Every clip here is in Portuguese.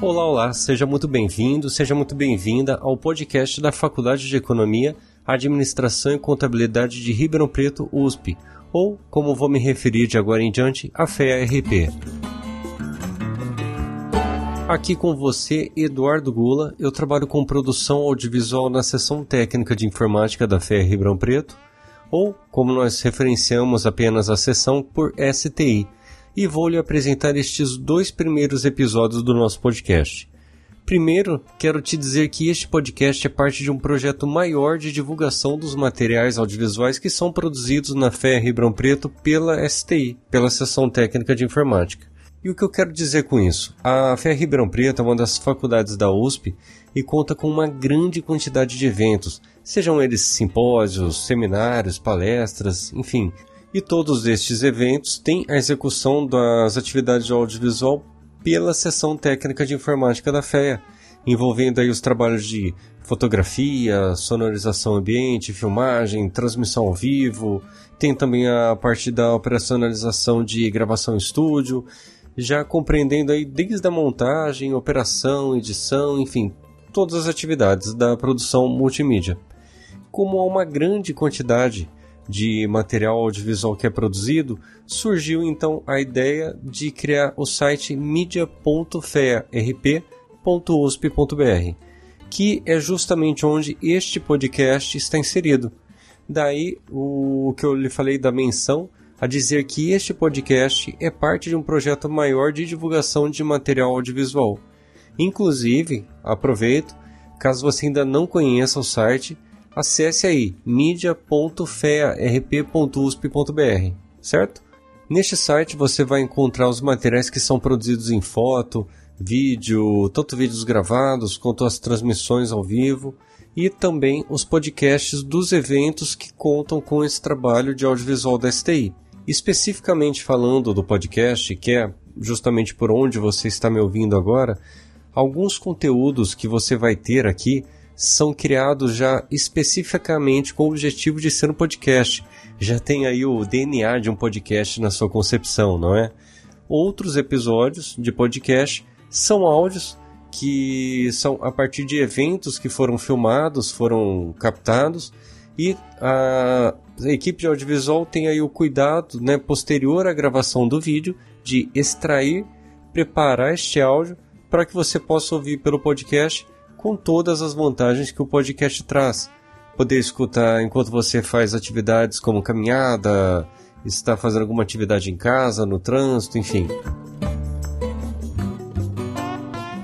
Olá, olá, seja muito bem-vindo, seja muito bem-vinda ao podcast da Faculdade de Economia, Administração e Contabilidade de Ribeirão Preto, USP, ou, como vou me referir de agora em diante, a FEA-RP. Aqui com você, Eduardo Gula, eu trabalho com produção audiovisual na seção técnica de informática da FEA Ribeirão Preto, ou, como nós referenciamos apenas a seção, por STI, e vou lhe apresentar estes dois primeiros episódios do nosso podcast. Primeiro, quero te dizer que este podcast é parte de um projeto maior de divulgação dos materiais audiovisuais que são produzidos na FEA Ribeirão Preto pela STI, pela Seção Técnica de Informática. E o que eu quero dizer com isso? A FEA Ribeirão Preto é uma das faculdades da USP e conta com uma grande quantidade de eventos, sejam eles simpósios, seminários, palestras, enfim, e todos estes eventos têm a execução das atividades de audiovisual pela seção técnica de informática da FEA, envolvendo aí os trabalhos de fotografia, sonorização ambiente, filmagem, transmissão ao vivo, tem também a parte da operacionalização de gravação em estúdio, já compreendendo aí desde a montagem, operação, edição, enfim, todas as atividades da produção multimídia. Como há uma grande quantidade de material audiovisual que é produzido, surgiu então a ideia de criar o site media.fearp.usp.br, que é justamente onde este podcast está inserido. Daí o que eu lhe falei da menção a dizer que este podcast é parte de um projeto maior de divulgação de material audiovisual. Inclusive, aproveito, caso você ainda não conheça o site, acesse aí media.fearp.usp.br, certo? Neste site você vai encontrar os materiais que são produzidos em foto, vídeo, tanto vídeos gravados quanto as transmissões ao vivo e também os podcasts dos eventos que contam com esse trabalho de audiovisual da STI. Especificamente falando do podcast, que é justamente por onde você está me ouvindo agora, alguns conteúdos que você vai ter aqui são criados já especificamente com o objetivo de ser um podcast. Já tem aí o DNA de um podcast na sua concepção, não é? Outros episódios de podcast são áudios que são a partir de eventos que foram filmados, foram captados e a equipe de audiovisual tem aí o cuidado, né, posterior à gravação do vídeo, de extrair, preparar este áudio para que você possa ouvir pelo podcast com todas as vantagens que o podcast traz. Poder escutar enquanto você faz atividades como caminhada, está fazendo alguma atividade em casa, no trânsito, enfim.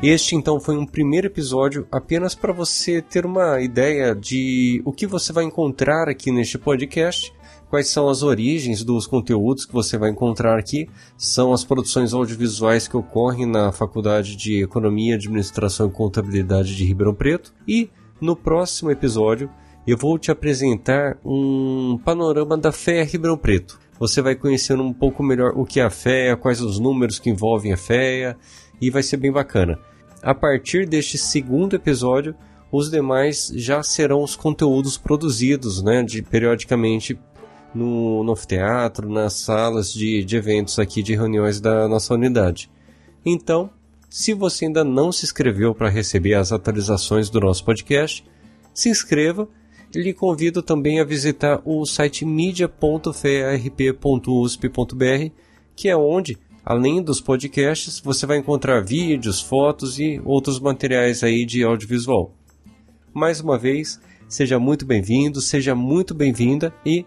Este então foi um primeiro episódio apenas para você ter uma ideia de o que você vai encontrar aqui neste podcast quais são as origens dos conteúdos que você vai encontrar aqui. São as produções audiovisuais que ocorrem na Faculdade de Economia, Administração e Contabilidade de Ribeirão Preto. E no próximo episódio eu vou te apresentar um panorama da FEA Ribeirão Preto. Você vai conhecer um pouco melhor o que é a FEA, quais os números que envolvem a FEA e vai ser bem bacana. A partir deste segundo episódio, os demais já serão os conteúdos produzidos, né, de periodicamente no, no anfiteatro, nas salas de, de eventos aqui de reuniões da nossa unidade. Então, se você ainda não se inscreveu para receber as atualizações do nosso podcast, se inscreva e lhe convido também a visitar o site media.farp.usp.br, que é onde, além dos podcasts, você vai encontrar vídeos, fotos e outros materiais aí de audiovisual. Mais uma vez, seja muito bem-vindo, seja muito bem-vinda e